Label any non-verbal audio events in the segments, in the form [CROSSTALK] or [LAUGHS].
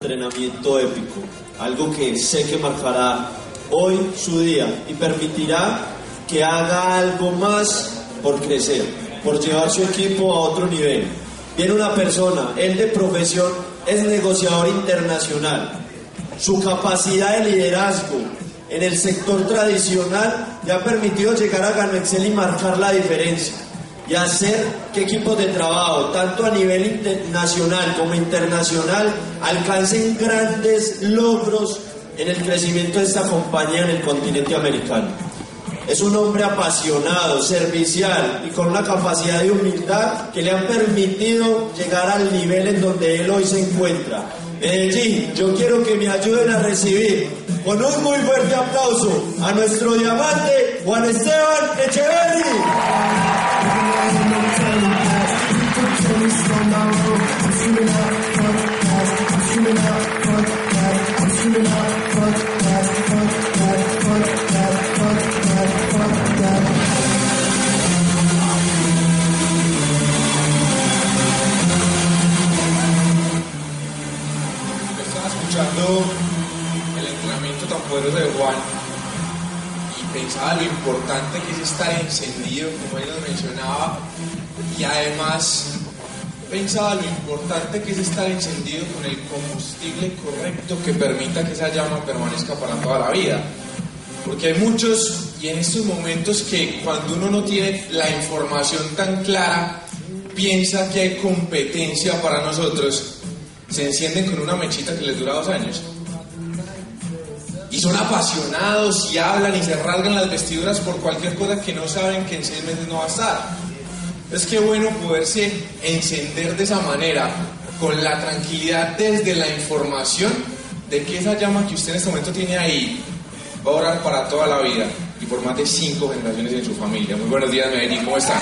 entrenamiento épico, algo que sé que marcará hoy su día y permitirá que haga algo más por crecer, por llevar su equipo a otro nivel. Viene una persona, él de profesión es negociador internacional. Su capacidad de liderazgo en el sector tradicional le ha permitido llegar a Gano Excel y marcar la diferencia y hacer que equipos de trabajo, tanto a nivel nacional como internacional, alcancen grandes logros en el crecimiento de esta compañía en el continente americano. Es un hombre apasionado, servicial y con una capacidad de humildad que le han permitido llegar al nivel en donde él hoy se encuentra. Medellín, yo quiero que me ayuden a recibir con un muy fuerte aplauso a nuestro diamante Juan Esteban Echeverri. Estaba pensaba lo importante que es estar encendido con el combustible correcto que permita que esa llama permanezca para toda la vida. Porque hay muchos, y en estos momentos, que cuando uno no tiene la información tan clara, piensa que hay competencia para nosotros, se encienden con una mechita que les dura dos años. Y son apasionados y hablan y se rasgan las vestiduras por cualquier cosa que no saben que en seis meses no va a estar. Es que bueno poderse encender de esa manera, con la tranquilidad desde la información de que esa llama que usted en este momento tiene ahí va a orar para toda la vida y por más de cinco generaciones en su familia. Muy buenos días, Medellín, ¿cómo están?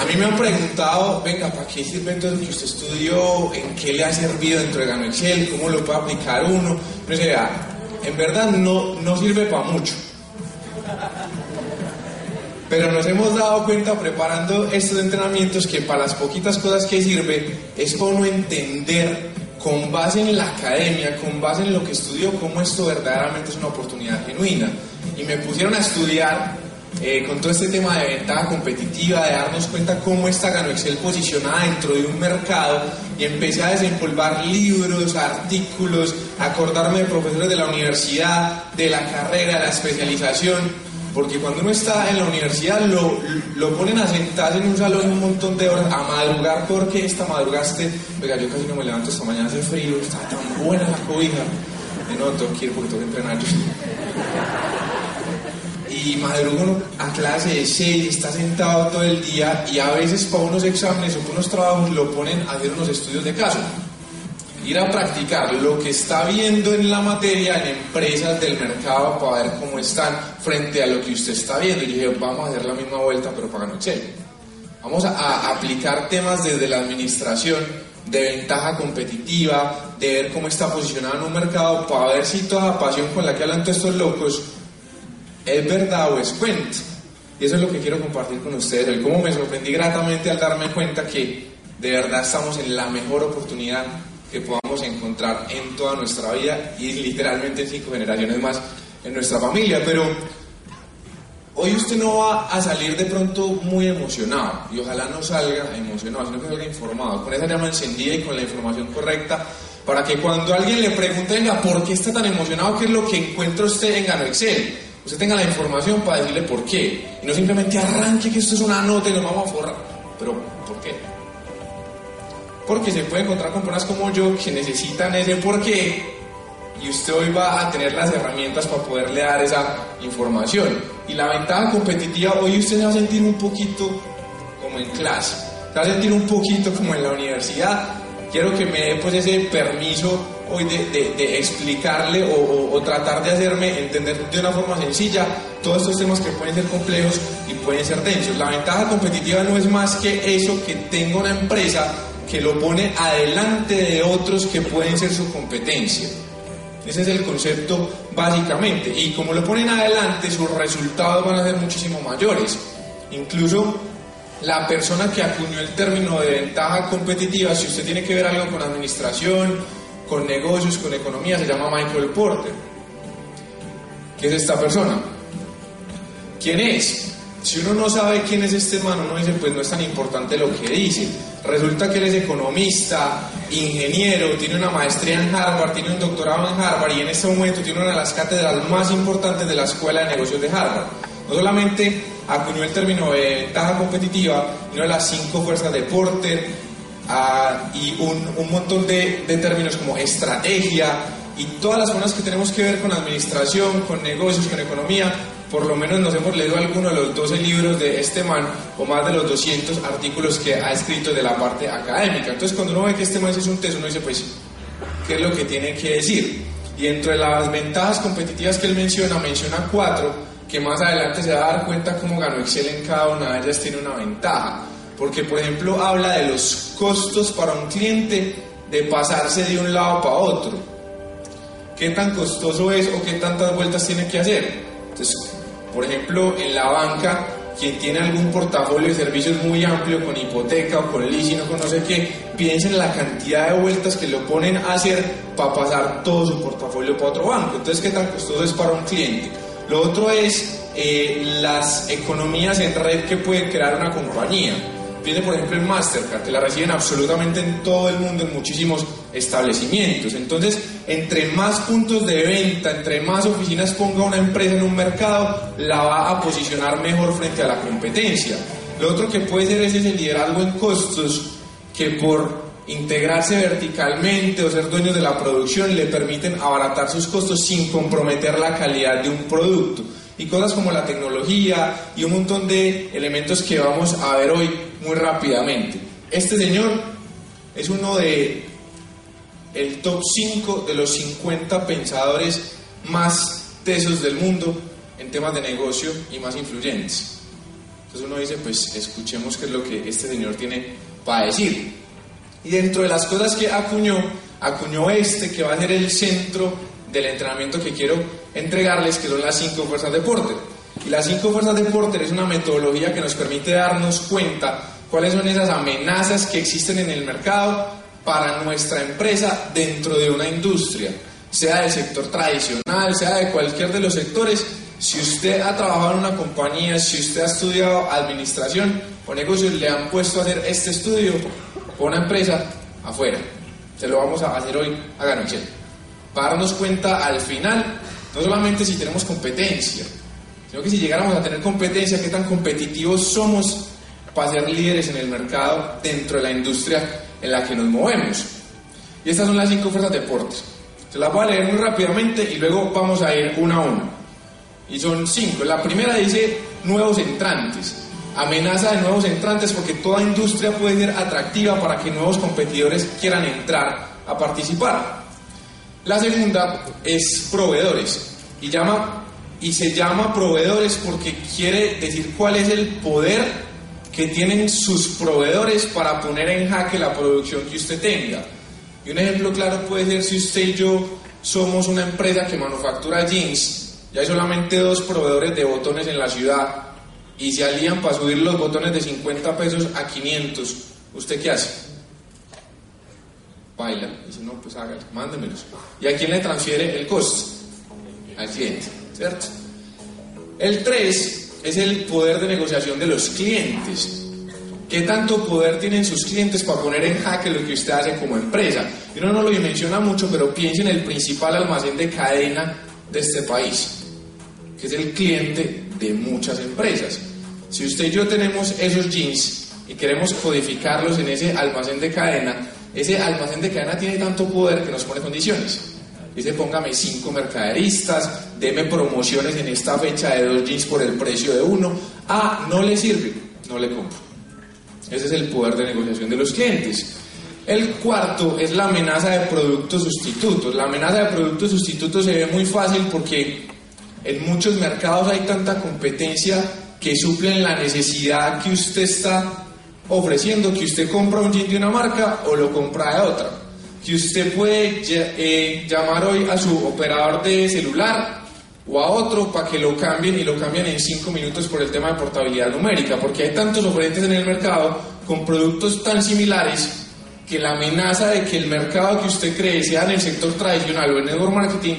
A mí me han preguntado, venga, ¿para qué sirve entonces que usted estudió? ¿En qué le ha servido dentro de Gano Excel? ¿Cómo lo puede aplicar uno? No sé, en verdad no, no sirve para mucho. Pero nos hemos dado cuenta preparando estos entrenamientos que para las poquitas cosas que sirve es uno entender con base en la academia, con base en lo que estudió, cómo esto verdaderamente es una oportunidad genuina. Y me pusieron a estudiar eh, con todo este tema de ventaja competitiva, de darnos cuenta cómo está Gano Excel posicionada dentro de un mercado y empecé a desempolvar libros, artículos, acordarme de profesores de la universidad, de la carrera, de la especialización, porque cuando uno está en la universidad lo, lo ponen a sentarse en un salón un montón de horas a madrugar porque esta madrugaste, oiga yo casi no me levanto esta mañana, hace frío, está tan buena la cobija, de no, tengo que ir porque tengo que [LAUGHS] y madrugo a clase de 6, está sentado todo el día y a veces para unos exámenes o para unos trabajos lo ponen a hacer unos estudios de caso. Ir a practicar lo que está viendo en la materia en empresas del mercado para ver cómo están frente a lo que usted está viendo. Y dije, vamos a hacer la misma vuelta pero para Excel. Vamos a, a aplicar temas desde la administración de ventaja competitiva, de ver cómo está posicionado en un mercado, para ver si toda la pasión con la que hablan todos estos locos ¿Es verdad o es cuento? Y eso es lo que quiero compartir con ustedes hoy. Cómo me sorprendí gratamente al darme cuenta que de verdad estamos en la mejor oportunidad que podamos encontrar en toda nuestra vida y literalmente en cinco generaciones más en nuestra familia. Pero hoy usted no va a salir de pronto muy emocionado y ojalá no salga emocionado, sino que salga informado, con esa llama encendida y con la información correcta para que cuando alguien le pregunte, venga, ¿por qué está tan emocionado? ¿Qué es lo que encuentra usted en Gano Excel? usted tenga la información para decirle por qué. Y no simplemente arranque que esto es una nota y lo vamos a forrar. Pero. Porque se puede encontrar con personas como yo que necesitan ese por qué y usted hoy va a tener las herramientas para poderle dar esa información. Y la ventaja competitiva, hoy usted se va a sentir un poquito como en clase. se va a sentir un poquito como en la universidad. Quiero que me dé pues ese permiso hoy de, explicarle o, tratar de hacerme entender de una forma sencilla todos estos temas que pueden ser complejos y pueden ser densos. La ventaja competitiva no es más que eso que tenga una empresa que lo pone adelante de otros que pueden ser su competencia. Ese es el concepto básicamente. Y como lo ponen adelante, sus resultados van a ser muchísimo mayores. Incluso la persona que acuñó el término de ventaja competitiva, si usted tiene que ver algo con administración, con negocios, con economía, se llama Michael Porter. ¿Qué es esta persona? ¿Quién es? Si uno no sabe quién es este man, uno dice, pues no es tan importante lo que dice. Resulta que él es economista, ingeniero, tiene una maestría en Harvard, tiene un doctorado en Harvard y en este momento tiene una de las cátedras más importantes de la Escuela de Negocios de Harvard. No solamente acuñó el término de ventaja competitiva, sino las cinco fuerzas de Porter ah, y un, montón de, de términos como estrategia y todas las cosas que tenemos que ver con administración, con negocios, con economía, por lo menos nos hemos leído algunos de los 12 libros de este man o más de los 200 artículos que ha escrito de la parte académica. Entonces cuando uno ve que este man es un texto, uno dice, pues, ¿qué es lo que tiene que decir? Y entre las ventajas competitivas que él menciona, menciona cuatro, que más adelante se va a dar cuenta cómo ganó Excel en cada una de ellas tiene una ventaja. Porque, por ejemplo, habla de los costos para un cliente de pasarse de un lado para otro. ¿Qué tan costoso es o qué tantas vueltas tiene que hacer? Entonces, por ejemplo, en la banca, quien tiene algún portafolio de servicios muy amplio con hipoteca o con o con no sé qué, piensen en la cantidad de vueltas que lo ponen a hacer para pasar todo su portafolio para otro banco. Entonces, ¿qué tan costoso es para un cliente? Lo otro es eh, las economías en red que puede crear una compañía. Viene, por ejemplo, en Mastercard, que la reciben absolutamente en todo el mundo, en muchísimos establecimientos. Entonces, entre más puntos de venta, entre más oficinas ponga una empresa en un mercado, la va a posicionar mejor frente a la competencia. Lo otro que puede ser es ese liderazgo en costos que por integrarse verticalmente o ser dueños de la producción le permiten abaratar sus costos sin comprometer la calidad de un producto. Y cosas como la tecnología y un montón de elementos que vamos a ver hoy muy rápidamente. Este señor es uno de el top 5 de los 50 pensadores más tesos del mundo en temas de negocio y más influyentes. Entonces uno dice, pues escuchemos qué es lo que este señor tiene para decir. Y dentro de las cosas que acuñó, acuñó este que va a ser el centro del entrenamiento que quiero entregarles, que son las cinco fuerzas de. Y las cinco fuerzas de Porter es una metodología que nos permite darnos cuenta cuáles son esas amenazas que existen en el mercado para nuestra empresa dentro de una industria, sea del sector tradicional, sea de cualquier de los sectores. Si usted ha trabajado en una compañía, si usted ha estudiado administración o negocios, le han puesto a hacer este estudio con una empresa afuera. Se lo vamos a hacer hoy a Ganochel. Para darnos cuenta al final, no solamente si tenemos competencia, sino que si llegáramos a tener competencia, qué tan competitivos somos para ser líderes en el mercado dentro de la industria en la que nos movemos. Y estas son las cinco fuerzas de deportes. Se las voy a leer muy rápidamente y luego vamos a ir una a una. Y son cinco. La primera dice nuevos entrantes. Amenaza de nuevos entrantes porque toda industria puede ser atractiva para que nuevos competidores quieran entrar a participar. La segunda es proveedores. Y, llama, y se llama proveedores porque quiere decir cuál es el poder que tienen sus proveedores para poner en jaque la producción que usted tenga. Y un ejemplo claro puede ser si usted y yo somos una empresa que manufactura jeans, y hay solamente dos proveedores de botones en la ciudad y se alían para subir los botones de 50 pesos a 500, ¿usted qué hace? Baila, si no, pues hágalo, mándemelos. ¿Y a quién le transfiere el costo? Al cliente, El 3 es el poder de negociación de los clientes. ¿Qué tanto poder tienen sus clientes para poner en jaque lo que usted hace como empresa? Uno no lo menciona mucho, pero piense en el principal almacén de cadena de este país, que es el cliente de muchas empresas. Si usted y yo tenemos esos jeans y queremos codificarlos en ese almacén de cadena, ese almacén de cadena tiene tanto poder que nos pone condiciones. Dice, póngame cinco mercaderistas, deme promociones en esta fecha de dos jeans por el precio de uno. Ah, no le sirve, no le compro. Ese es el poder de negociación de los clientes. El cuarto es la amenaza de productos sustitutos. La amenaza de productos sustitutos se ve muy fácil porque en muchos mercados hay tanta competencia que suplen la necesidad que usted está ofreciendo, que usted compra un jean de una marca o lo compra de otra. Que usted puede eh, llamar hoy a su operador de celular o a otro para que lo cambien y lo cambien en cinco minutos por el tema de portabilidad numérica, porque hay tantos oferentes en el mercado con productos tan similares que la amenaza de que el mercado que usted cree sea en el sector tradicional o en network marketing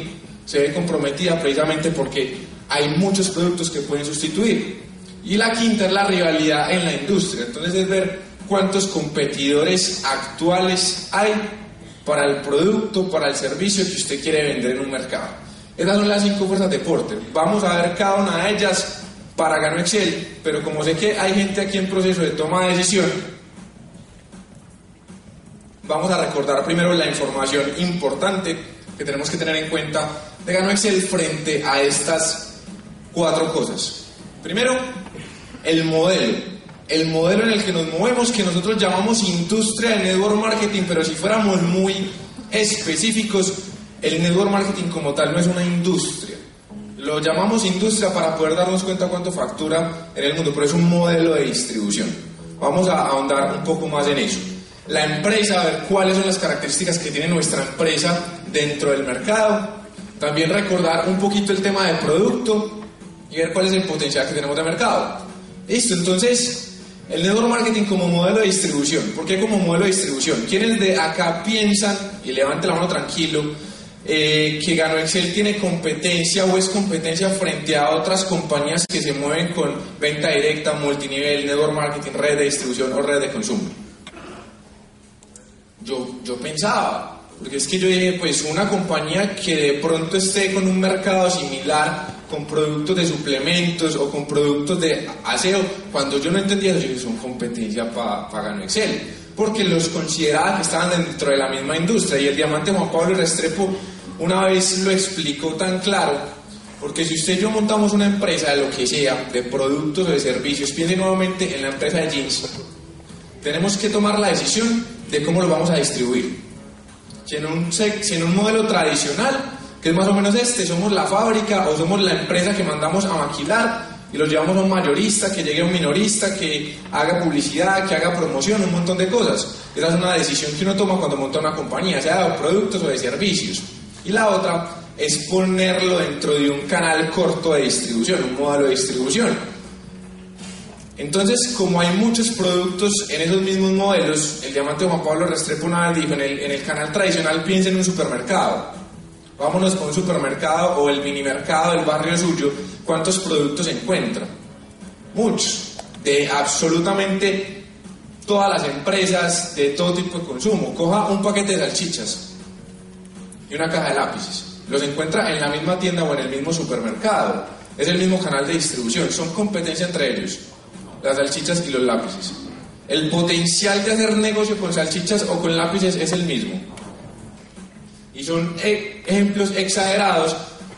se ve comprometida precisamente porque hay muchos productos que pueden sustituir. Y la quinta es la rivalidad en la industria. Entonces es ver cuántos competidores actuales hay para el producto, para el servicio que usted quiere vender en un mercado. Esas son las cinco fuerzas de Porter. Vamos a ver cada una de ellas para Gano Excel, pero como sé que hay gente aquí en proceso de toma de decisión, vamos a recordar primero la información importante que tenemos que tener en cuenta de Gano Excel frente a estas cuatro cosas. Primero, el modelo. El modelo en el que nos movemos, que nosotros llamamos industria de network marketing, pero si fuéramos muy específicos, el network marketing como tal no es una industria. Lo llamamos industria para poder darnos cuenta cuánto factura en el mundo, pero es un modelo de distribución. Vamos a ahondar un poco más en eso. La empresa, a ver cuáles son las características que tiene nuestra empresa dentro del mercado. También recordar un poquito el tema de producto y ver cuál es el potencial que tenemos de mercado. Listo, entonces, el network marketing como modelo de distribución. ¿Por qué como modelo de distribución? ¿Quiénes de acá piensan, y levante la mano tranquilo, eh, que Gano Excel tiene competencia o es competencia frente a otras compañías que se mueven con venta directa, multinivel, network marketing, red de distribución o red de consumo? Yo, yo pensaba, porque es que yo dije, pues una compañía que de pronto esté con un mercado similar, con productos de suplementos o con productos de aseo, cuando yo no entendía eso, son competencia para pa Excel, porque los consideraba que estaban dentro de la misma industria. Y el diamante Juan Pablo Restrepo una vez lo explicó tan claro, porque si usted y yo montamos una empresa de lo que sea, de productos o de servicios, piense nuevamente en la empresa de jeans, tenemos que tomar la decisión de cómo lo vamos a distribuir si en un, si en un modelo tradicional, que es más o menos este, somos la fábrica o somos la empresa que mandamos a maquilar y los llevamos a un mayorista, que llegue a un minorista, que haga publicidad, que haga promoción, un montón de cosas. Esa es una decisión que uno toma cuando monta una compañía, sea de productos o de servicios. Y la otra es ponerlo dentro de un canal corto de distribución, un modelo de distribución. Entonces, como hay muchos productos en esos mismos modelos, el diamante Juan Pablo Restrepo una vez dijo, en el, en el canal tradicional piensa en un supermercado. Vámonos con un supermercado o el mini mercado del barrio suyo, ¿cuántos productos encuentra? Muchos, de absolutamente todas las empresas, de todo tipo de consumo. Coja un paquete de salchichas y una caja de lápices. Los encuentra en la misma tienda o en el mismo supermercado. Es el mismo canal de distribución, son competencia entre ellos las salchichas y los lápices. El potencial de hacer negocio con salchichas o con lápices es el mismo. Y son e, ejemplos exagerados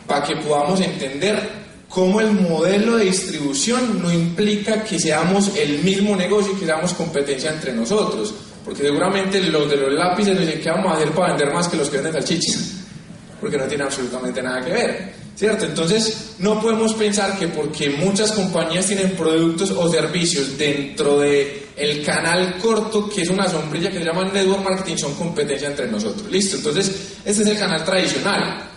para que podamos entender cómo el modelo de distribución no implica que seamos el mismo negocio y que seamos competencia entre nosotros. Porque seguramente los de los lápices dicen que vamos a hacer para vender más que los que venden salchichas. Porque no tiene absolutamente nada que ver. ¿Cierto? Entonces, no podemos pensar que porque muchas compañías tienen productos o servicios dentro de el canal corto, que es una sombrilla que se llama network marketing, son competencia entre nosotros. Listo, entonces, este es el canal tradicional.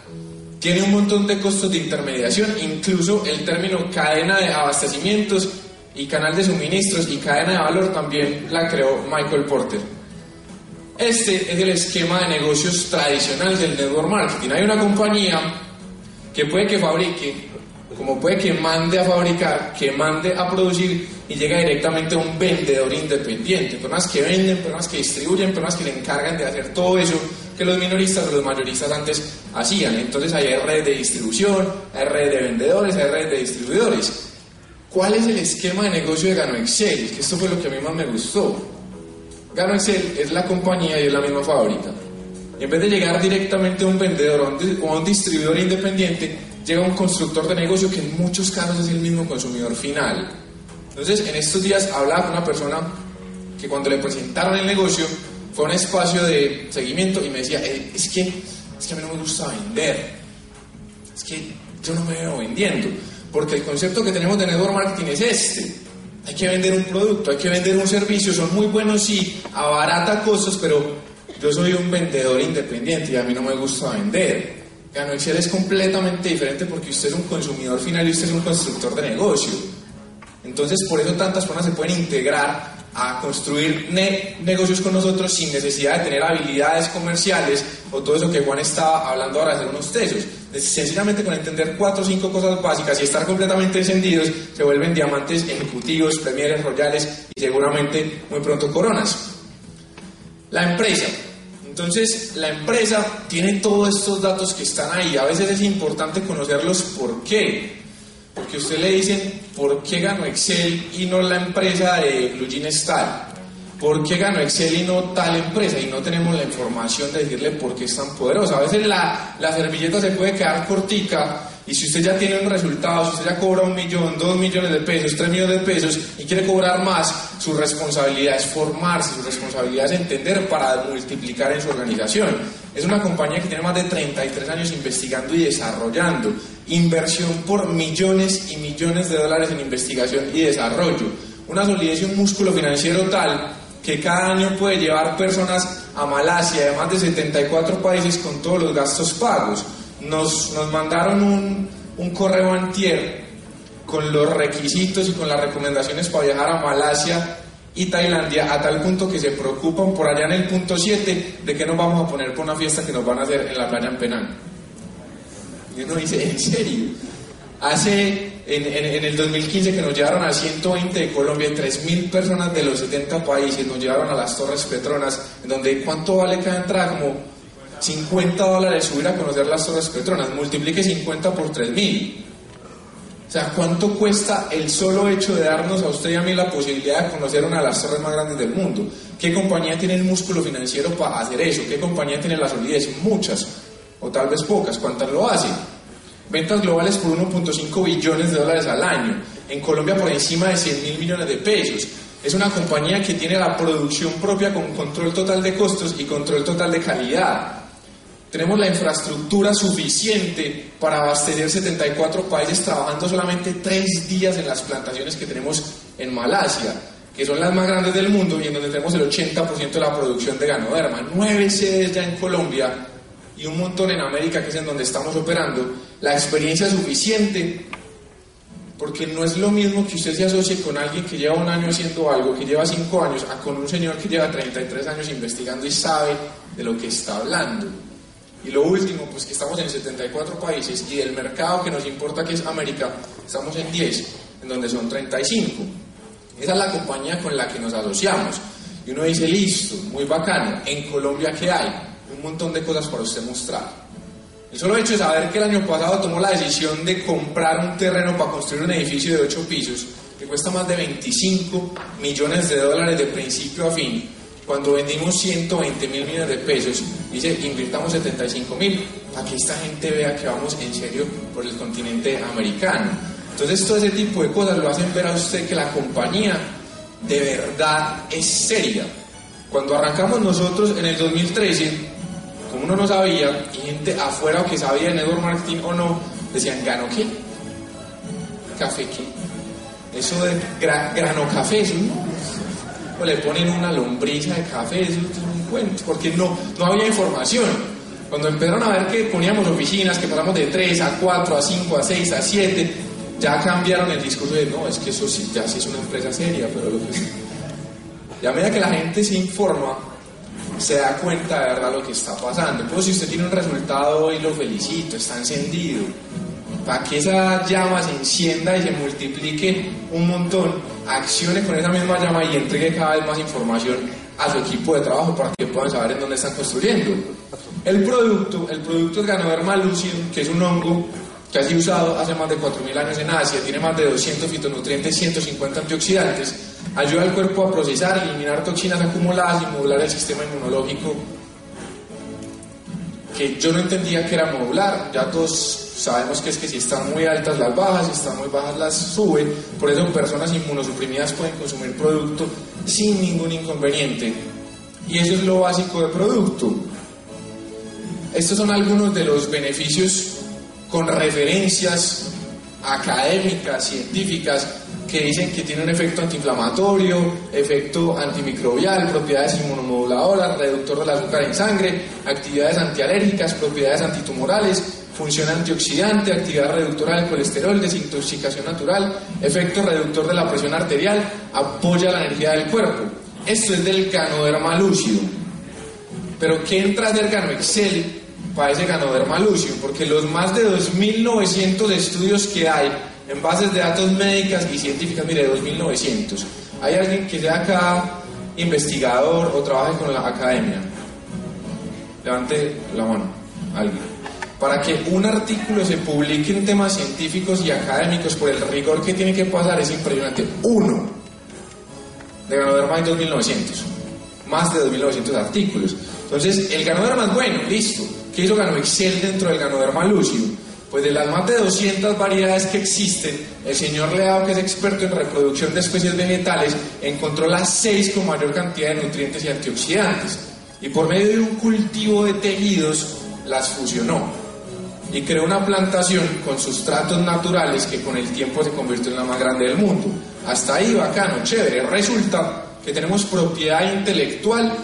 Tiene un montón de costos de intermediación, incluso el término cadena de abastecimientos y canal de suministros y cadena de valor también la creó Michael Porter. Este es el esquema de negocios tradicional del network marketing. Hay una compañía que puede que fabrique, como puede que mande a fabricar, que mande a producir y llega directamente a un vendedor independiente, personas que venden, personas que distribuyen, personas que le encargan de hacer todo eso que los minoristas o los mayoristas antes hacían. Entonces hay redes de distribución, hay redes de vendedores, hay redes de distribuidores. ¿Cuál es el esquema de negocio de Gano Excel? Que esto fue lo que a mí más me gustó. Gano Excel es la compañía y es la misma fábrica. En vez de llegar directamente a un vendedor o a un distribuidor independiente, llega un constructor de negocio que en muchos casos es el mismo consumidor final. Entonces, en estos días hablaba con una persona que cuando le presentaron el negocio fue un espacio de seguimiento y me decía, eh, es que, es que a mí no me gusta vender, es que yo no me veo vendiendo, porque el concepto que tenemos de network marketing es este, hay que vender un producto, hay que vender un servicio, son muy buenos y abarata costos, pero yo soy un vendedor independiente y a mí no me gusta vender. Gano Excel es completamente diferente porque usted es un consumidor final y usted es un constructor de negocio. Entonces, por eso tantas personas se pueden integrar a construir negocios con nosotros sin necesidad de tener habilidades comerciales o todo eso que Juan estaba hablando ahora de unos tesos. Sencillamente con entender cuatro o cinco cosas básicas y estar completamente encendidos, se vuelven diamantes ejecutivos, premieres royales y seguramente muy pronto coronas. La empresa. Entonces, la empresa tiene todos estos datos que están ahí. A veces es importante conocerlos por qué. Porque usted le dicen, ¿por qué ganó Excel y no la empresa de Blue Style? ¿Por qué ganó Excel y no tal empresa? Y no tenemos la información de decirle por qué es tan poderosa. A veces la, la servilleta se puede quedar cortica y si usted ya tiene un resultado, si usted ya cobra un millón, dos millones de pesos, tres millones de pesos y quiere cobrar más, su responsabilidad es formarse, su responsabilidad es entender para multiplicar en su organización. Es una compañía que tiene más de 33 años investigando y desarrollando. Inversión por millones y millones de dólares en investigación y desarrollo. Una solidez y un músculo financiero tal que cada año puede llevar personas a Malasia, de más de 74 países con todos los gastos pagos nos, nos mandaron un, un correo antier con los requisitos y con las recomendaciones para viajar a Malasia y Tailandia a tal punto que se preocupan por allá en el punto 7 de que nos vamos a poner por una fiesta que nos van a hacer en la playa en Penang. Y uno dice, ¿en serio? Hace, en, en, el 2015 que nos llevaron a 120 de Colombia, 3.000 personas de los 70 países nos llevaron a las Torres Petronas, en donde ¿cuánto vale cada entrada? 50 dólares subir a conocer las Torres Petronas, multiplique 50 por 3.000. O sea, ¿cuánto cuesta el solo hecho de darnos a usted y a mí la posibilidad de conocer una de las torres más grandes del mundo? ¿Qué compañía tiene el músculo financiero para hacer eso? ¿Qué compañía tiene la solidez? Muchas, o tal vez pocas. ¿Cuántas lo hacen? Ventas globales por 1.5 billones de dólares al año. En Colombia por encima de 100 mil millones de pesos. Es una compañía que tiene la producción propia con control total de costos y control total de calidad. Tenemos la infraestructura suficiente para abastecer 74 países trabajando solamente tres días en las plantaciones que tenemos en Malasia, que son las más grandes del mundo y en donde tenemos el 80% de la producción de ganoderma. Nueve sedes ya en Colombia y un montón en América, que es en donde estamos operando. La experiencia suficiente, porque no es lo mismo que usted se asocie con alguien que lleva un año haciendo algo, que lleva cinco años, a con un señor que lleva 33 años investigando y sabe de lo que está hablando. Y lo último, pues que estamos en 74 países y del mercado que nos importa que es América, estamos en 10, en donde son 35. Esa es la compañía con la que nos asociamos. Y uno dice, listo, muy bacano, en Colombia ¿qué hay? Un montón de cosas para usted mostrar. El solo hecho de saber que el año pasado tomó la decisión de comprar un terreno para construir un edificio de 8 pisos que cuesta más de 25 millones de dólares de principio a fin, cuando vendimos 120 mil millones de pesos, dice, invirtamos 75 mil, para que esta gente vea que vamos en serio por el continente americano. Entonces todo ese tipo de cosas lo hacen ver a usted que la compañía de verdad es seria. Cuando arrancamos nosotros en el 2013, como uno no sabía, y gente afuera que sabía de network marketing o no, decían, ¿gano qué? ¿Café qué? Eso de grano café, no o le ponen una lombriza de café, eso es un cuento, porque no, no había información. Cuando empezaron a ver que poníamos oficinas, que pasamos de 3 a 4, a 5, a 6, a 7, ya cambiaron el discurso de no, es que eso sí, ya sí es una empresa seria, pero lo que... Y a medida que la gente se informa, se da cuenta de verdad lo que está pasando. Pues si usted tiene un resultado hoy, lo felicito, está encendido. Para que esa llama se encienda y se multiplique un montón, accione con esa misma llama y entregue cada vez más información a su equipo de trabajo para que puedan saber en dónde están construyendo. El producto, el producto es Ganoderma lucidum, que es un hongo que ha sido usado hace más de 4.000 años en Asia, tiene más de 200 fitonutrientes, 150 antioxidantes, ayuda al cuerpo a procesar, eliminar toxinas acumuladas y modular el sistema inmunológico que yo no entendía que era modular, ya todos sabemos que es que si están muy altas las bajas, si están muy bajas las sube, por eso personas inmunosuprimidas pueden consumir producto sin ningún inconveniente. Y eso es lo básico de producto. Estos son algunos de los beneficios con referencias académicas, científicas, que dicen que tiene un efecto antiinflamatorio, efecto antimicrobial, propiedades inmunomoduladoras, reductor del azúcar en sangre, actividades antialérgicas, propiedades antitumorales, función antioxidante, actividad reductora del colesterol, desintoxicación natural, efecto reductor de la presión arterial, apoya la energía del cuerpo. Esto es del ganoderma lúcido. Pero ¿qué entra del gano Ese ganoderma lúcido? Porque los más de 2.900 estudios que hay en bases de datos médicas y científicas, mire, 2.900. ¿Hay alguien que sea acá investigador o trabaje con la academia? Levante la mano, alguien. Para que un artículo se publique en temas científicos y académicos por el rigor que tiene que pasar es impresionante. Uno de Ganoderma hay 2.900, más de 2.900 artículos. Entonces, el Ganoderma es bueno, listo. ¿Qué hizo Gano Excel dentro del Ganoderma lúcido? Pues de las más de 200 variedades que existen, el señor Leao, que es experto en reproducción de especies vegetales, encontró las seis con mayor cantidad de nutrientes y antioxidantes. Y por medio de un cultivo de tejidos, las fusionó. Y creó una plantación con sustratos naturales que con el tiempo se convirtió en la más grande del mundo. Hasta ahí, bacano, chévere. Resulta que tenemos propiedad intelectual.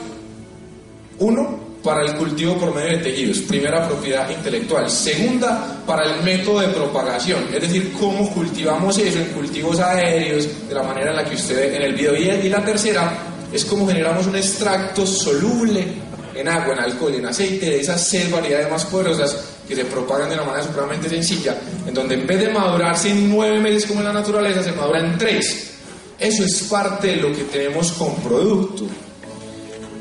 Uno, para el cultivo por medio de tejidos, primera propiedad intelectual. Segunda, para el método de propagación, es decir, cómo cultivamos eso en cultivos aéreos, de la manera en la que usted ve en el video. Y la tercera es cómo generamos un extracto soluble en agua, en alcohol, en aceite de esas seis variedades más poderosas que se propagan de una manera supremamente sencilla, en donde en vez de madurarse en nueve meses como en la naturaleza, se madura en tres. Eso es parte de lo que tenemos con producto.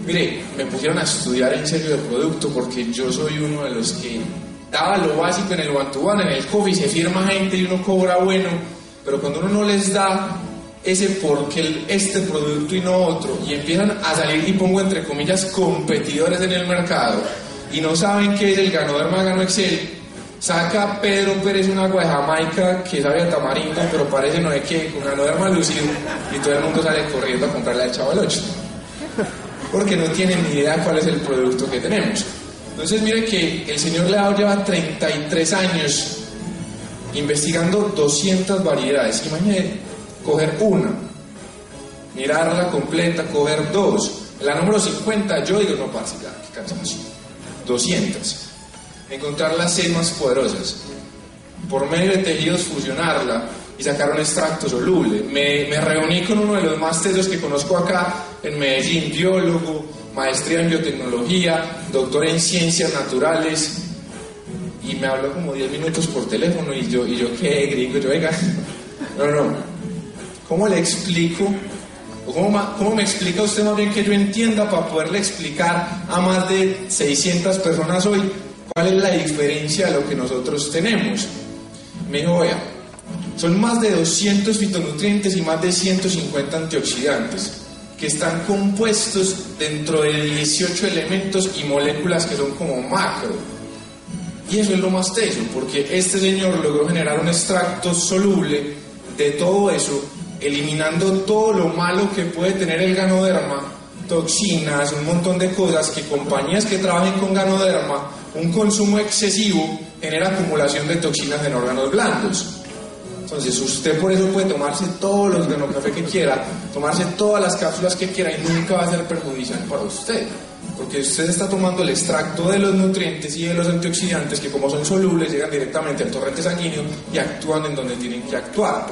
Mire, me pusieron a estudiar en serio de producto porque yo soy uno de los que daba lo básico en el one en el coffee, se firma gente y uno cobra bueno, pero cuando uno no les da ese por qué este producto y no otro, y empiezan a salir, y pongo entre comillas, competidores en el mercado, y no saben qué es el ganador Magano Excel, saca Pedro Pérez un agua de Jamaica que sabe a tamarindo, pero parece no de qué, con ganador malucido, y todo el mundo sale corriendo a comprarle al chaval 8 porque no tienen ni idea cuál es el producto que tenemos. Entonces mire que el señor Leao lleva 33 años investigando 200 variedades. Imagínate coger una, mirarla completa, coger dos. La número 50, yo digo, no, parce, ya, qué cansancio. 200. Encontrar las seis más poderosas. Por medio de tejidos fusionarla y sacar un extracto soluble. Me, reuní con uno de los más tesos que conozco acá en Medellín, biólogo, maestría en biotecnología, doctor en ciencias naturales, y me habló como 10 minutos por teléfono y yo, y yo ¿qué gringo? Yo, oiga, no, no, ¿cómo le explico? ¿O cómo, cómo, me explica usted más bien que yo entienda para poderle explicar a más de 600 personas hoy cuál es la diferencia de lo que nosotros tenemos? Me dijo, oiga, son más de 200 fitonutrientes y más de 150 antioxidantes que están compuestos dentro de 18 elementos y moléculas que son como macro. Y eso es lo más teso, porque este señor logró generar un extracto soluble de todo eso, eliminando todo lo malo que puede tener el ganoderma, toxinas, un montón de cosas que compañías que trabajen con ganoderma, un consumo excesivo genera acumulación de toxinas en órganos blandos. Entonces usted por eso puede tomarse todos los café que quiera, tomarse todas las cápsulas que quiera y nunca va a ser perjudicial para usted. Porque usted está tomando el extracto de los nutrientes y de los antioxidantes que como son solubles llegan directamente al torrente sanguíneo y actúan en donde tienen que actuar.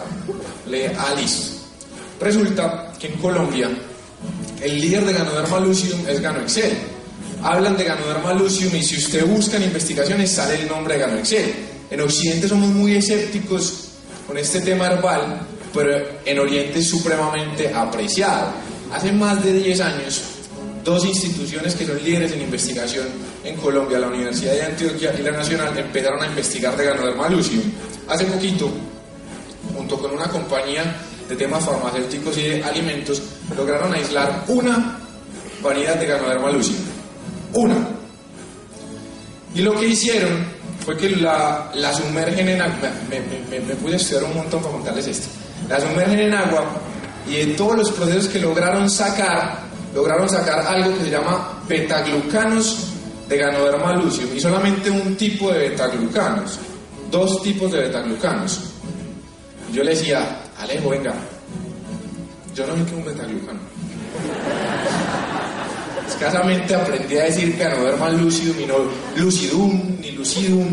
Le ah, listo. Resulta que en Colombia el líder de Ganoderma lucium es Ganoexcel. Hablan de Ganoderma lucium y si usted busca en investigaciones sale el nombre de Ganoexcel. En Occidente somos muy escépticos con este tema herbal, pero en Oriente supremamente apreciado. Hace más de 10 años, dos instituciones que son líderes en investigación en Colombia, la Universidad de Antioquia y la Nacional, empezaron a investigar de Ganoderma lucium. Hace poquito, junto con una compañía de temas farmacéuticos y de alimentos, lograron aislar una variedad de Ganoderma lucium. Una. Y lo que hicieron fue que la, sumergen en agua. Me, pude estudiar un montón para contarles esto. La sumergen en agua y en todos los procesos que lograron sacar, lograron sacar algo que se llama betaglucanos de Ganoderma lucium y solamente un tipo de betaglucanos, dos tipos de betaglucanos. Yo le decía, Alejo, venga, yo no sé qué es un betaglucano. Escasamente aprendí a decir Ganoderma lucidum y no lucidum ni lucidum.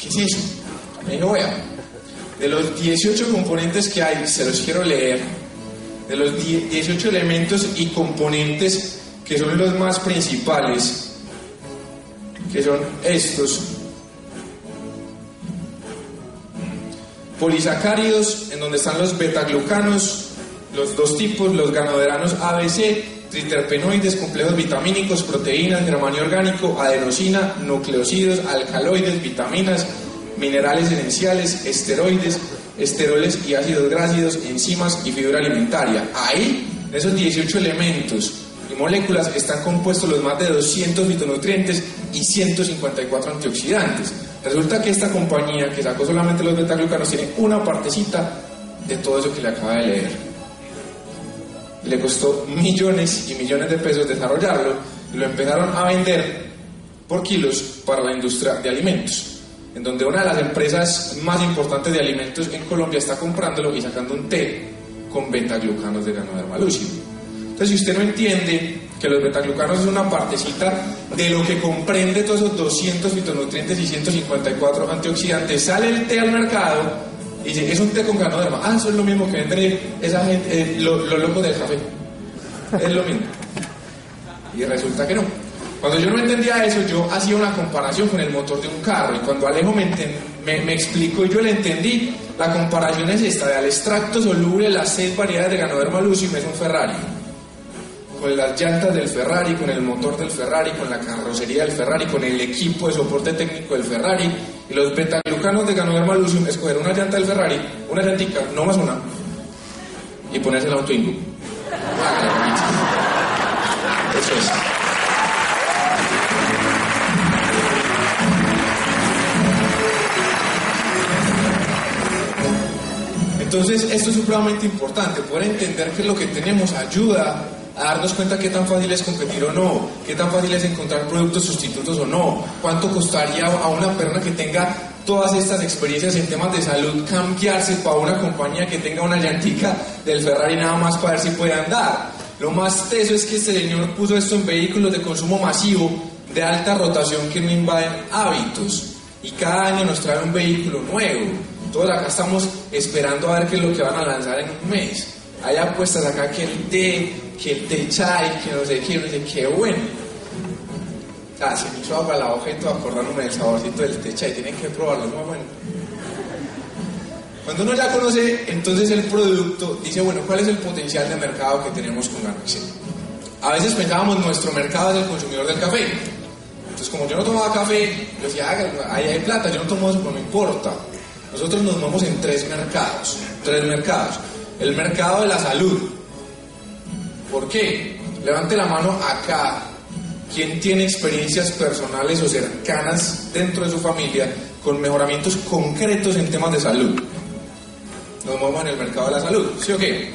¿Qué es eso? Me dijo, vea, de los 18 componentes que hay, se los quiero leer, de los 18 elementos y componentes que son los más principales, que son estos. Polisacáridos, en donde están los betaglucanos, los dos tipos, los ganoderanos ABC, triterpenoides, complejos vitamínicos, proteínas, germanio orgánico, adenosina, nucleócidos, alcaloides, vitaminas, minerales esenciales, esteroides, esteroles y ácidos grácidos, enzimas y fibra alimentaria. Ahí, esos 18 elementos y moléculas están compuestos los más de 200 fitonutrientes y 154 antioxidantes. Resulta que esta compañía que sacó solamente los betaglucanos tiene una partecita de todo eso que le acaba de leer. Le costó millones y millones de pesos desarrollarlo lo empezaron a vender por kilos para la industria de alimentos, en donde una de las empresas más importantes de alimentos en Colombia está comprándolo y sacando un té con betaglucanos de ganoderma lúcido. Entonces, si usted no entiende que los betaglucanos es una partecita de lo que comprende todos esos 200 fitonutrientes y 154 antioxidantes, sale el té al mercado y dice, es un té con ganoderma. Ah, eso es lo mismo que vende esa gente, eh, los locos del café. Es lo mismo. Y resulta que no. Cuando yo no entendía eso, yo hacía una comparación con el motor de un carro. Y cuando Alejo me, me, me explicó y yo le entendí, la comparación es esta: de al extracto soluble, las seis variedades de ganoderma lucium es un Ferrari con las llantas del Ferrari, con el motor del Ferrari, con la carrocería del Ferrari, con el equipo de soporte técnico del Ferrari. Y los betaglucanos de Ganoderma Lucium, escoger una llanta del Ferrari, una llantica, no más una, y ponerse el auto Eso es. Entonces, esto es supremamente importante, poder entender que lo que tenemos ayuda a darnos cuenta qué tan fácil es competir o no, qué tan fácil es encontrar productos sustitutos o no, cuánto costaría a una persona que tenga todas estas experiencias en temas de salud cambiarse para una compañía que tenga una llantica del Ferrari nada más para ver si puede andar. Lo más teso es que este señor puso esto en vehículos de consumo masivo de alta rotación que no invaden hábitos y cada año nos trae un vehículo nuevo. Todos acá estamos esperando a ver qué es lo que van a lanzar en un mes. Hay apuestas acá que el té, que el té chai, que no sé qué, no sé qué bueno. Ah, se me hizo agua la hoja y todo acordándome del saborcito del té chai, tienen que probarlo, no bueno. Cuando uno ya conoce entonces el producto, dice, bueno, ¿cuál es el potencial de mercado que tenemos con Ganoxel? A veces pensábamos, nuestro mercado es el consumidor del café. Entonces, como yo no tomaba café, yo decía, ah, ahí hay plata, yo no tomo eso, pero no importa. Nosotros nos movemos en tres mercados, tres mercados. El mercado de la salud. ¿Por qué? Levante la mano acá. ¿Quién tiene experiencias personales o cercanas dentro de su familia con mejoramientos concretos en temas de salud? Nos movemos en el mercado de la salud, ¿sí o qué?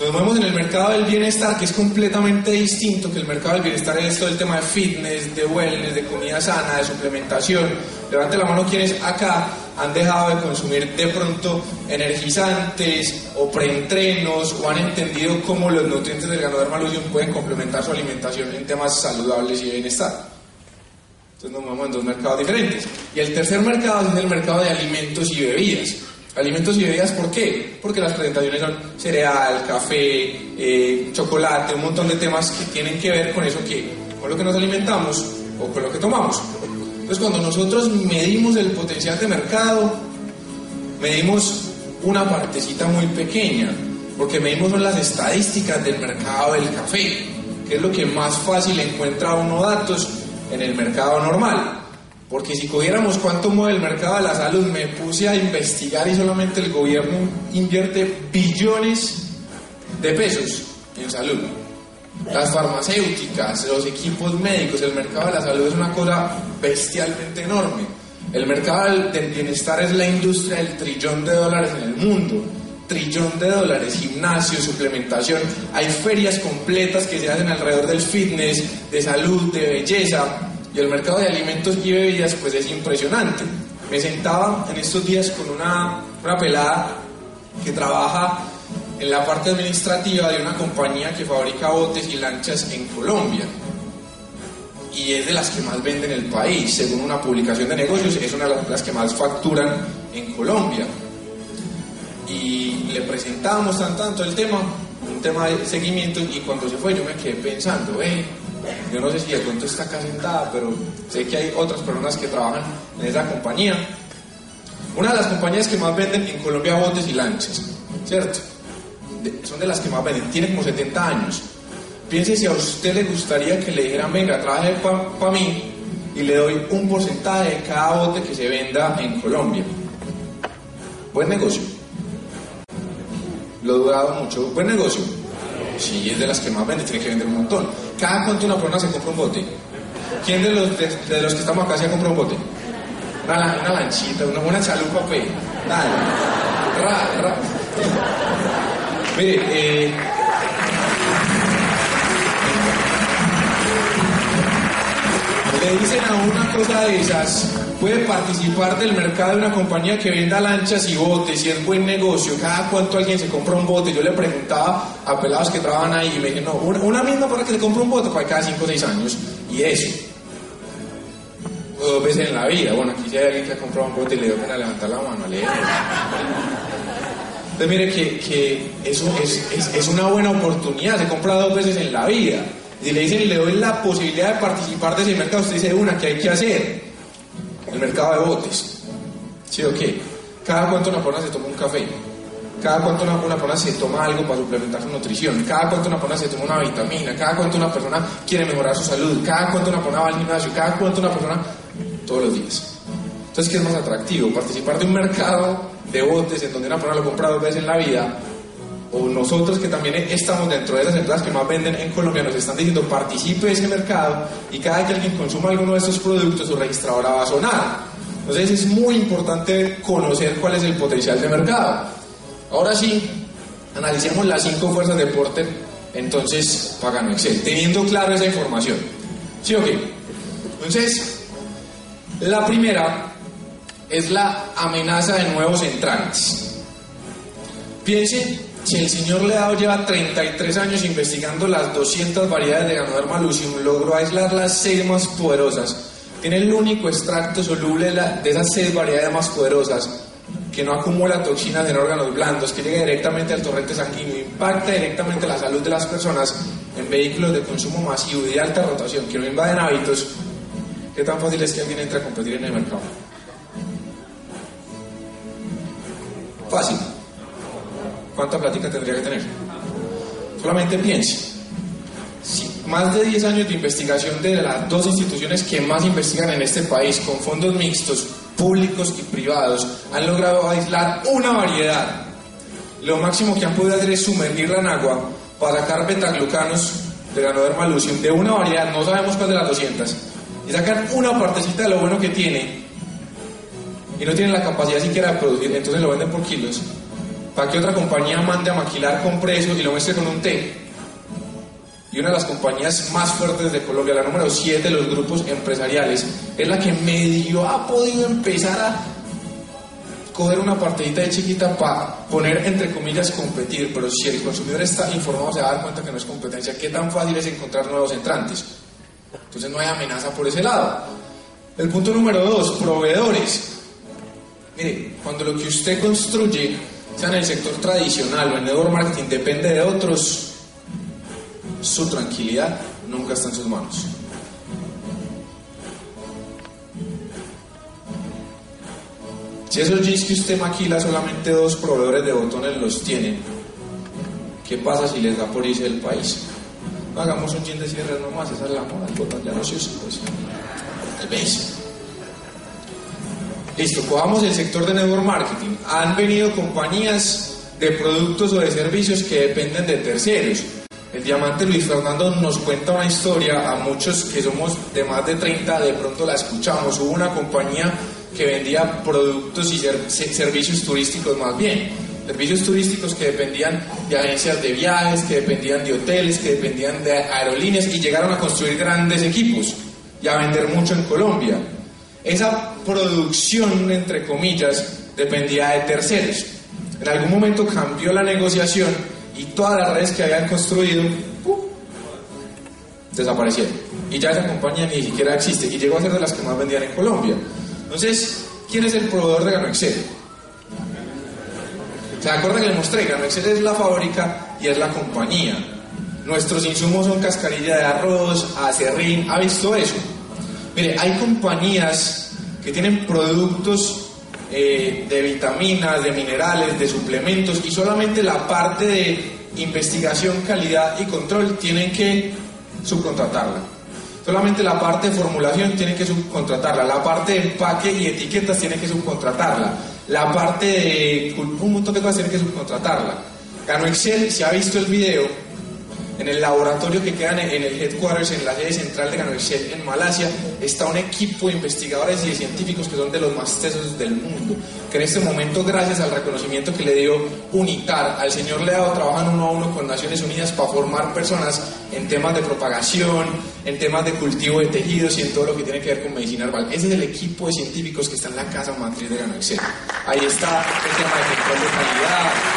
Nos movemos en el mercado del bienestar, que es completamente distinto que el mercado del bienestar es todo el tema de fitness, de wellness, de comida sana, de suplementación. Levante la mano quienes acá han dejado de consumir de pronto energizantes o preentrenos o han entendido cómo los nutrientes del ganoderma lucium pueden complementar su alimentación en temas saludables y de bienestar. Entonces nos movemos en dos mercados diferentes. Y el tercer mercado es el mercado de alimentos y bebidas. Alimentos y bebidas, ¿por qué? Porque las presentaciones son cereal, café, eh, chocolate, un montón de temas que tienen que ver con eso que, con lo que nos alimentamos o con lo que tomamos. Entonces, cuando nosotros medimos el potencial de mercado, medimos una partecita muy pequeña, porque medimos son las estadísticas del mercado del café, que es lo que más fácil encuentra uno datos en el mercado normal. Porque si cogiéramos cuánto mueve el mercado de la salud, me puse a investigar y solamente el gobierno invierte billones de pesos en salud. Las farmacéuticas, los equipos médicos, el mercado de la salud es una cosa bestialmente enorme. El mercado del bienestar es la industria del trillón de dólares en el mundo. Trillón de dólares, gimnasio, suplementación. Hay ferias completas que se hacen alrededor del fitness, de salud, de belleza. Y el mercado de alimentos y bebidas pues es impresionante. Me sentaba en estos días con una, una pelada que trabaja en la parte administrativa de una compañía que fabrica botes y lanchas en Colombia. Y es de las que más venden en el país, según una publicación de negocios, es una de las que más facturan en Colombia. Y le presentamos tan tanto el tema, un tema de seguimiento, y cuando se fue yo me quedé pensando, eh, yo no sé si de pronto está acá sentada, pero sé que hay otras personas que trabajan en esa compañía. Una de las compañías que más venden en Colombia botes y lanchas, ¿cierto? Son de las que más venden, tiene como 70 años. Piense si a usted le gustaría que le dijeran, venga, trabaje para mí y le doy un porcentaje de cada bote que se venda en Colombia. Buen negocio. Lo he durado mucho. Buen negocio. Sí, es de las que más vende, tiene que vender un montón. ¿Cada cuánto una persona se compra un bote? ¿Quién de los, de, los que estamos acá se ha comprado un bote? Una, lanchita, una buena chalupa, pe. Dale. Ra, ra. Mire, eh, le dicen a una cosa de esas, puede participar del mercado de una compañía que venda lanchas y botes y es buen negocio. Cada cuánto alguien se compra un bote. Yo le preguntaba a pelados que trabajan ahí y me dijeron, no, una, misma para que se compre un bote para cada 5 o 6 años. Y eso. dos veces en la vida. Bueno, aquí si hay alguien que ha comprado un bote y le dio pena levantar la mano. Le entonces mire que, eso es, una buena oportunidad, se compra dos veces en la vida. Si le dicen le doy la posibilidad de participar de ese mercado, usted dice una, ¿qué hay que hacer? El mercado de botes. ¿Sí o qué? Cada cuánto una persona se toma un café. Cada cuánto una, persona se toma algo para suplementar su nutrición. Cada cuánto una persona se toma una vitamina. Cada cuánto una persona quiere mejorar su salud. Cada cuánto una persona va al gimnasio. Cada cuánto una persona todos los días. Entonces, ¿qué es más atractivo? Participar de un mercado de botes en donde una persona lo compra dos veces en la vida, o nosotros que también estamos dentro de esas empresas que más venden en Colombia, nos están diciendo participe de ese mercado y cada vez que alguien consuma alguno de estos productos, su registradora va a sonar. Entonces es muy importante conocer cuál es el potencial de mercado. Ahora sí, analicemos las cinco fuerzas de Porter, entonces pagan Excel, teniendo claro esa información. ¿Sí o qué? Entonces, la primera es la amenaza de nuevos entrantes. Piense si el señor Leao lleva 33 años investigando las 200 variedades de Ganoderma lucium, logró aislar las seis más poderosas. Tiene el único extracto soluble de esas seis variedades más poderosas que no acumula toxinas en órganos blandos, que llega directamente al torrente sanguíneo, impacta directamente la salud de las personas en vehículos de consumo masivo y de alta rotación, que no invaden hábitos. ¿Qué tan fácil es que alguien entre a competir en el mercado? Fácil. ¿Cuánta plática tendría que tener? Solamente piense. Si más de 10 años de investigación de las dos instituciones que más investigan en este país, con fondos mixtos, públicos y privados, han logrado aislar una variedad. Lo máximo que han podido hacer es sumergirla en agua para sacar betaglucanos de ganoderma lucium de una variedad, no sabemos cuál de las 200, y sacar una partecita de lo bueno que tiene y no tienen la capacidad siquiera de producir, entonces lo venden por kilos, para que otra compañía mande a maquilar con precio y lo muestre con un té. Y una de las compañías más fuertes de Colombia, la número 7 de los grupos empresariales, es la que medio ha podido empezar a coger una partidita de chiquita para poner entre comillas competir, pero si el consumidor está informado se va a dar cuenta que no es competencia, qué tan fácil es encontrar nuevos entrantes. Entonces no hay amenaza por ese lado. El punto número dos, proveedores. Mire, cuando lo que usted construye, sea en el sector tradicional o en network marketing, depende de otros, su tranquilidad nunca está en sus manos. Si esos jeans que usted maquila solamente dos proveedores de botones los tienen, ¿qué pasa si les da por irse del país? No hagamos un jean de cierre nomás, esa es la moda, el botón ya no se usa, pues. El base. Listo, cojamos el sector de network marketing. Han venido compañías de productos o de servicios que dependen de terceros. El diamante Luis Fernando nos cuenta una historia, a muchos que somos de más de 30 de pronto la escuchamos. Hubo una compañía que vendía productos y servicios turísticos más bien. Servicios turísticos que dependían de agencias de viajes, que dependían de hoteles, que dependían de aerolíneas y llegaron a construir grandes equipos y a vender mucho en Colombia. Esa producción, entre comillas, dependía de terceros. En algún momento cambió la negociación y todas las redes que habían construido desaparecieron. Y ya esa compañía ni siquiera existe y llegó a ser de las que más vendían en Colombia. Entonces, ¿quién es el proveedor de Gano Excel? ¿Se acuerdan que le mostré? Gano Excel es la fábrica y es la compañía. Nuestros insumos son cascarilla de arroz, acerrín, ¿ha visto eso? Mire, hay compañías que tienen productos eh, de vitaminas, de minerales, de suplementos y solamente la parte de investigación, calidad y control tienen que subcontratarla. Solamente la parte de formulación tienen que subcontratarla, la parte de empaque y etiquetas tienen que subcontratarla, la parte de un montón de cosas tienen que subcontratarla. Gano Excel, si ha visto el video, en el laboratorio que queda en el headquarters, en la sede central de Ganoexcel en Malasia, está un equipo de investigadores y de científicos que son de los más tesos del mundo. Que en este momento, gracias al reconocimiento que le dio UNITAR, al señor Leado, trabajan uno a uno con Naciones Unidas para formar personas en temas de propagación, en temas de cultivo de tejidos y en todo lo que tiene que ver con medicina herbal. Ese es el equipo de científicos que está en la casa matriz de Ganoexcel. Ahí está el tema de control de calidad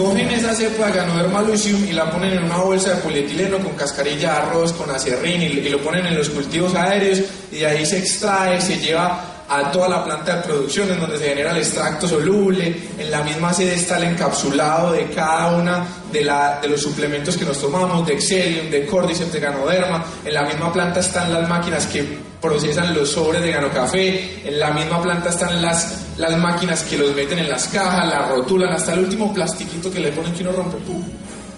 cogen esa cepa de Ganoderma lucium y la ponen en una bolsa de polietileno con cascarilla de arroz, con acerrín y, lo ponen en los cultivos aéreos y de ahí se extrae, se lleva a toda la planta de producción en donde se genera el extracto soluble, en la misma sede está el encapsulado de cada una de, la, de los suplementos que nos tomamos, de Excelium, de Cordyceps, de Ganoderma, en la misma planta están las máquinas que procesan los sobres de Café, en la misma planta están las, las máquinas que los meten en las cajas, las rotulan, hasta el último plastiquito que le ponen que uno rompe, ¡pum!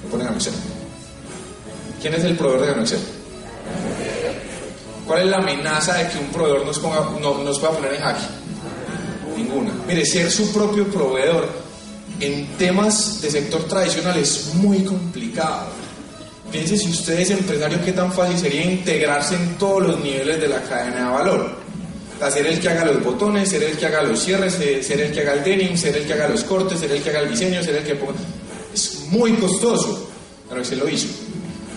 Lo ponen a Excel. ¿Quién es el proveedor de Excel? ¿Cuál es la amenaza de que un proveedor nos, ponga, no, nos pueda poner en jaque? Ninguna. Mire, ser su propio proveedor en temas de sector tradicional es muy complicado Piense si usted es empresario, qué tan fácil sería integrarse en todos los niveles de la cadena de valor. Ser el que haga los botones, ser el que haga los cierres, ser el que haga el denim, ser el que haga los cortes, ser el que haga el diseño, ser el que ponga... Es muy costoso, pero se lo hizo.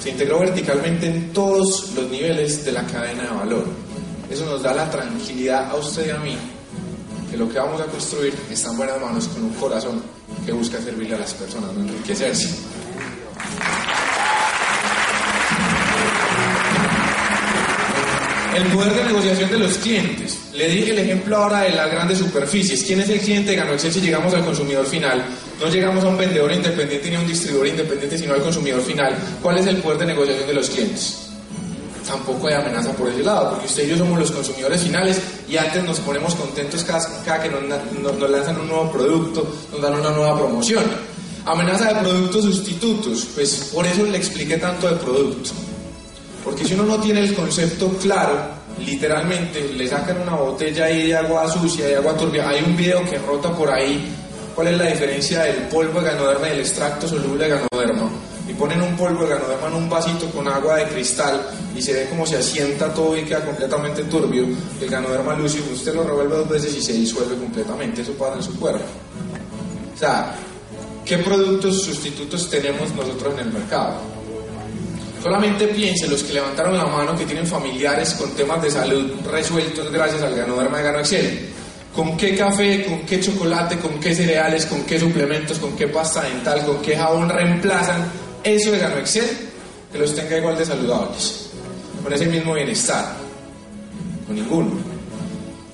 Se integró verticalmente en todos los niveles de la cadena de valor. Eso nos da la tranquilidad a usted y a mí que lo que vamos a construir está en buenas manos con un corazón que busca servirle a las personas, no enriquecerse. El poder de negociación de los clientes. Le dije el ejemplo ahora de las grandes superficies. ¿Quién es el cliente de Excel si llegamos al consumidor final? No llegamos a un vendedor independiente ni a un distribuidor independiente, sino al consumidor final. ¿Cuál es el poder de negociación de los clientes? Tampoco hay amenaza por ese lado, porque usted y yo somos los consumidores finales y antes nos ponemos contentos cada, que nos, nos lanzan un nuevo producto, nos dan una nueva promoción. Amenaza de productos sustitutos, pues por eso le expliqué tanto de producto. Porque si uno no tiene el concepto claro, literalmente le sacan una botella ahí de agua sucia, de agua turbia. Hay un video que rota por ahí. ¿Cuál es la diferencia del polvo de ganoderma y del extracto soluble de ganoderma? Y ponen un polvo de ganoderma en un vasito con agua de cristal y se ve como se asienta todo y queda completamente turbio. El ganoderma lúcido, usted lo revuelve dos veces y se disuelve completamente. Eso pasa en su cuerpo. O sea, ¿qué productos sustitutos tenemos nosotros en el mercado? Solamente piensen los que levantaron la mano que tienen familiares con temas de salud resueltos gracias al ganoderma de Gano Excel. ¿Con qué café, con qué chocolate, con qué cereales, con qué suplementos, con qué pasta dental, con qué jabón reemplazan eso de Gano Excel? Que los tenga igual de saludables, con ese mismo bienestar. Con ninguno.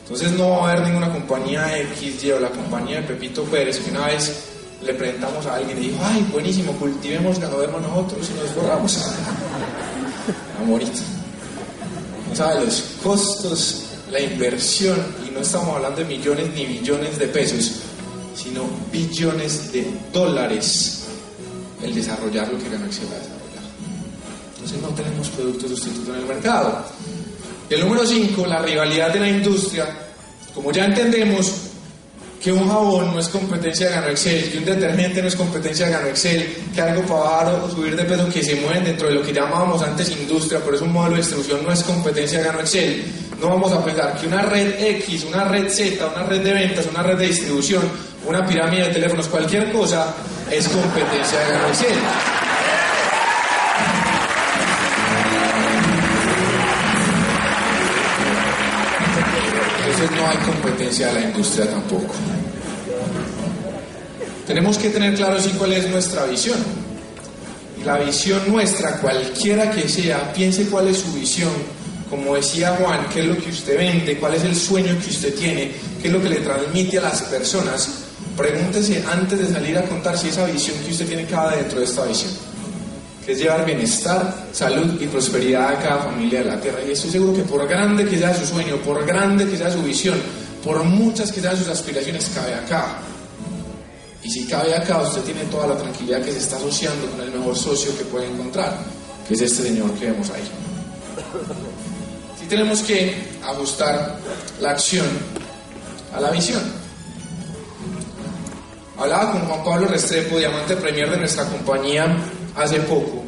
Entonces no va a haber ninguna compañía XY o la compañía de Pepito Pérez que una vez le presentamos a alguien y dijo, ay, buenísimo, cultivemos ganoderma nosotros y nos borramos. Amorito. No sabe los costos, la inversión, y no estamos hablando de millones ni billones de pesos, sino billones de dólares el desarrollar lo que ganó Excel ha desarrollado. Entonces no tenemos productos sustitutos en el mercado. El número 5, la rivalidad de la industria. Como ya entendemos, que un jabón no es competencia de Gano Excel, que un detergente no es competencia de Gano Excel, que algo para bajar o subir de peso que se mueven dentro de lo que llamábamos antes industria, pero es un modelo de distribución, no es competencia de Gano Excel. No vamos a pensar que una red X, una red Z, una red de ventas, una red de distribución, una pirámide de teléfonos, cualquier cosa es competencia de Gano Excel. No hay competencia de la industria tampoco. Tenemos que tener claro sí cuál es nuestra visión. La visión nuestra, cualquiera que sea, piense cuál es su visión. Como decía Juan, qué es lo que usted vende, cuál es el sueño que usted tiene, qué es lo que le transmite a las personas. Pregúntese antes de salir a contar si esa visión que usted tiene cabe dentro de esta visión que es llevar bienestar, salud y prosperidad a cada familia de la tierra. Y estoy seguro que por grande que sea su sueño, por grande que sea su visión, por muchas que sean sus aspiraciones, cabe acá. Y si cabe acá, usted tiene toda la tranquilidad que se está asociando con el mejor socio que puede encontrar, que es este señor que vemos ahí. Si tenemos que ajustar la acción a la visión. Hablaba con Juan Pablo Restrepo, diamante premier de nuestra compañía, hace poco,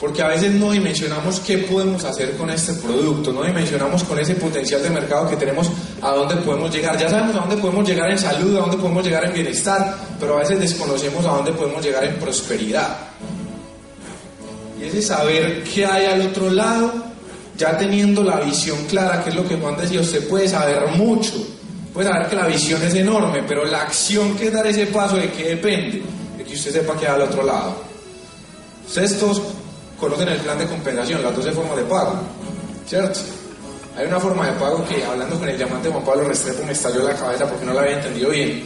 porque a veces no dimensionamos qué podemos hacer con este producto, no dimensionamos con ese potencial de mercado que tenemos a dónde podemos llegar. Ya sabemos a dónde podemos llegar en salud, a dónde podemos llegar en bienestar, pero a veces desconocemos a dónde podemos llegar en prosperidad. Y ese saber qué hay al otro lado, ya teniendo la visión clara, que es lo que Juan decía, usted puede saber mucho, puede saber que la visión es enorme, pero la acción que es dar ese paso, ¿de qué depende? De que usted sepa qué hay al otro lado. Todos conocen el plan de compensación, las 12 formas de pago, ¿cierto? Hay una forma de pago que, hablando con el diamante Juan Pablo Restrepo, me estalló la cabeza porque no la había entendido bien,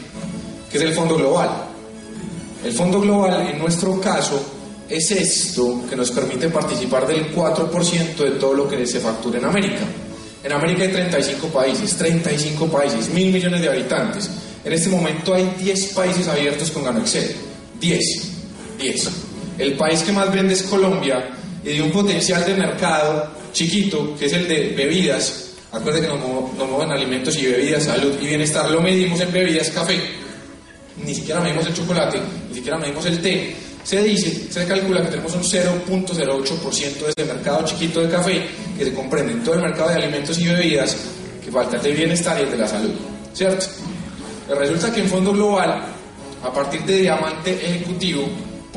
que es el fondo global. El fondo global, en nuestro caso, es esto que nos permite participar del 4% de todo lo que se factura en América. En América hay 35 países, 35 países, mil millones de habitantes. En este momento hay 10 países abiertos con Gano Excel. 10. 10 el país que más vende es Colombia y de un potencial de mercado chiquito, que es el de bebidas, acuérdense que nos, nos mueven alimentos y bebidas, salud y bienestar, lo medimos en bebidas, café, ni siquiera medimos el chocolate, ni siquiera medimos el té. Se dice, se calcula que tenemos un 0.08% de ese mercado chiquito de café que se comprende en todo el mercado de alimentos y bebidas, que falta el de bienestar y el de la salud, ¿cierto? Resulta que en fondo global, a partir de diamante ejecutivo,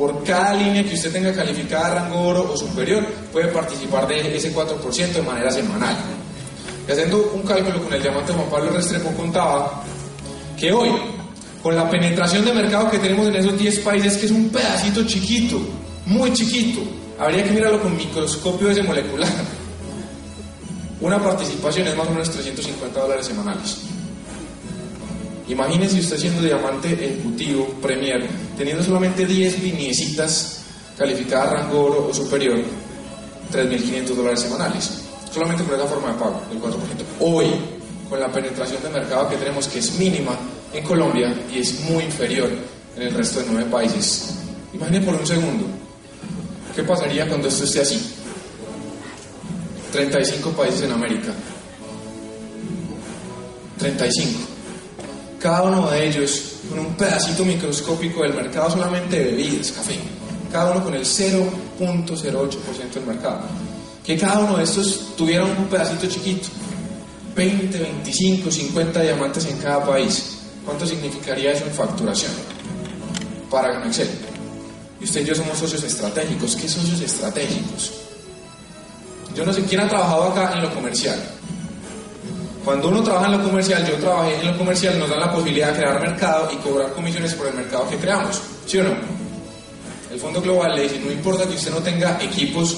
por cada línea que usted tenga calificada rango oro o superior, puede participar de ese 4% de manera semanal. Y haciendo un cálculo con el diamante Juan Pablo Restrepo contaba que hoy, con la penetración de mercado que tenemos en esos 10 países, que es un pedacito chiquito, muy chiquito, habría que mirarlo con microscopio ese molecular. Una participación es más o menos 350 dólares semanales. Imagínese usted siendo diamante ejecutivo, premier, teniendo solamente 10 liniecitas calificadas rango oro o superior, 3.500 dólares semanales. Solamente por esa forma de pago, el 4%. Hoy, con la penetración de mercado que tenemos, que es mínima en Colombia y es muy inferior en el resto de nueve países. Imagine por un segundo, ¿qué pasaría cuando esto esté así? 35 países en América. 35 cada uno de ellos con un pedacito microscópico del mercado solamente de bebidas, café, cada uno con el 0.08% del mercado. Que cada uno de estos tuviera un pedacito chiquito, 20, 25, 50 diamantes en cada país. ¿Cuánto significaría eso en facturación? Para Excel. Y usted y yo somos socios estratégicos. ¿Qué socios estratégicos? Yo no sé quién ha trabajado acá en lo comercial. Cuando uno trabaja en lo comercial, yo trabajé en lo comercial, nos dan la posibilidad de crear mercado y cobrar comisiones por el mercado que creamos. ¿Sí o no? El Fondo Global le dice, no importa que usted no tenga equipos,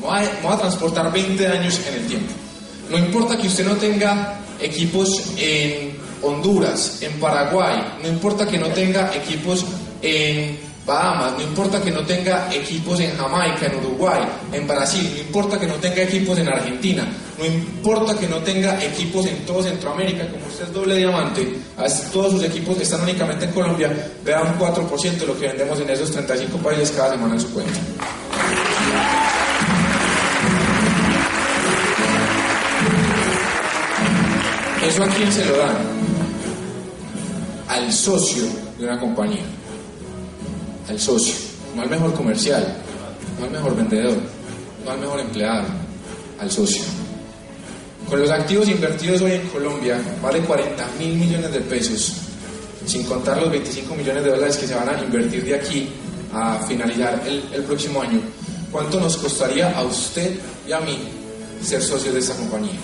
vamos a, transportar 20 años en el tiempo. No importa que usted no tenga equipos en Honduras, en Paraguay, no importa que no tenga equipos en Bahamas, no importa que no tenga equipos en Jamaica, en Uruguay, en Brasil, no importa que no tenga equipos en Argentina, no importa que no tenga equipos en todo Centroamérica, como usted es doble diamante, todos sus equipos están únicamente en Colombia, vea un 4% de lo que vendemos en esos 35 países cada semana en su cuenta. ¿Eso a quién se lo dan? al socio de una compañía. Al socio, no al mejor comercial, no al mejor vendedor, no al mejor empleado, al socio. Con los activos invertidos hoy en Colombia, vale 40 mil millones de pesos, sin contar los 25 millones de dólares que se van a invertir de aquí a finalizar el, el próximo año. ¿Cuánto nos costaría a usted y a mí ser socios de esta compañía?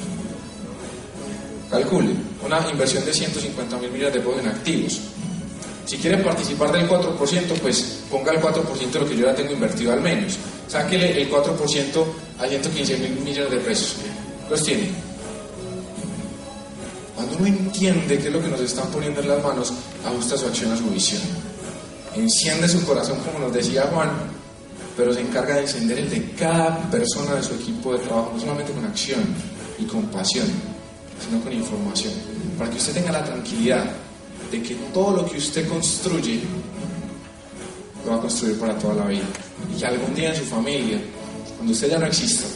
Calcule, una inversión de 150 mil millones de pesos en activos. Si quiere participar del 4%, pues ponga el 4% de lo que yo ya tengo invertido al menos. Sáquele el 4% a 115 mil millones de pesos. Los tiene. Cuando uno entiende qué es lo que nos están poniendo en las manos, ajusta su acción a su visión. Enciende su corazón, como nos decía Juan, pero se encarga de encender el de cada persona de su equipo de trabajo, no solamente con acción y con pasión, sino con información, para que usted tenga la tranquilidad de que todo lo que usted construye lo va a construir para toda la vida. Y que algún día en su familia, cuando usted ya no exista,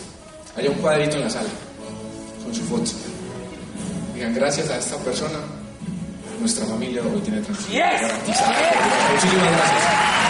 haya un cuadrito en la sala con su foto. Digan, gracias a esta persona, nuestra familia hoy tiene tranquilidad garantizada. Muchísimas gracias.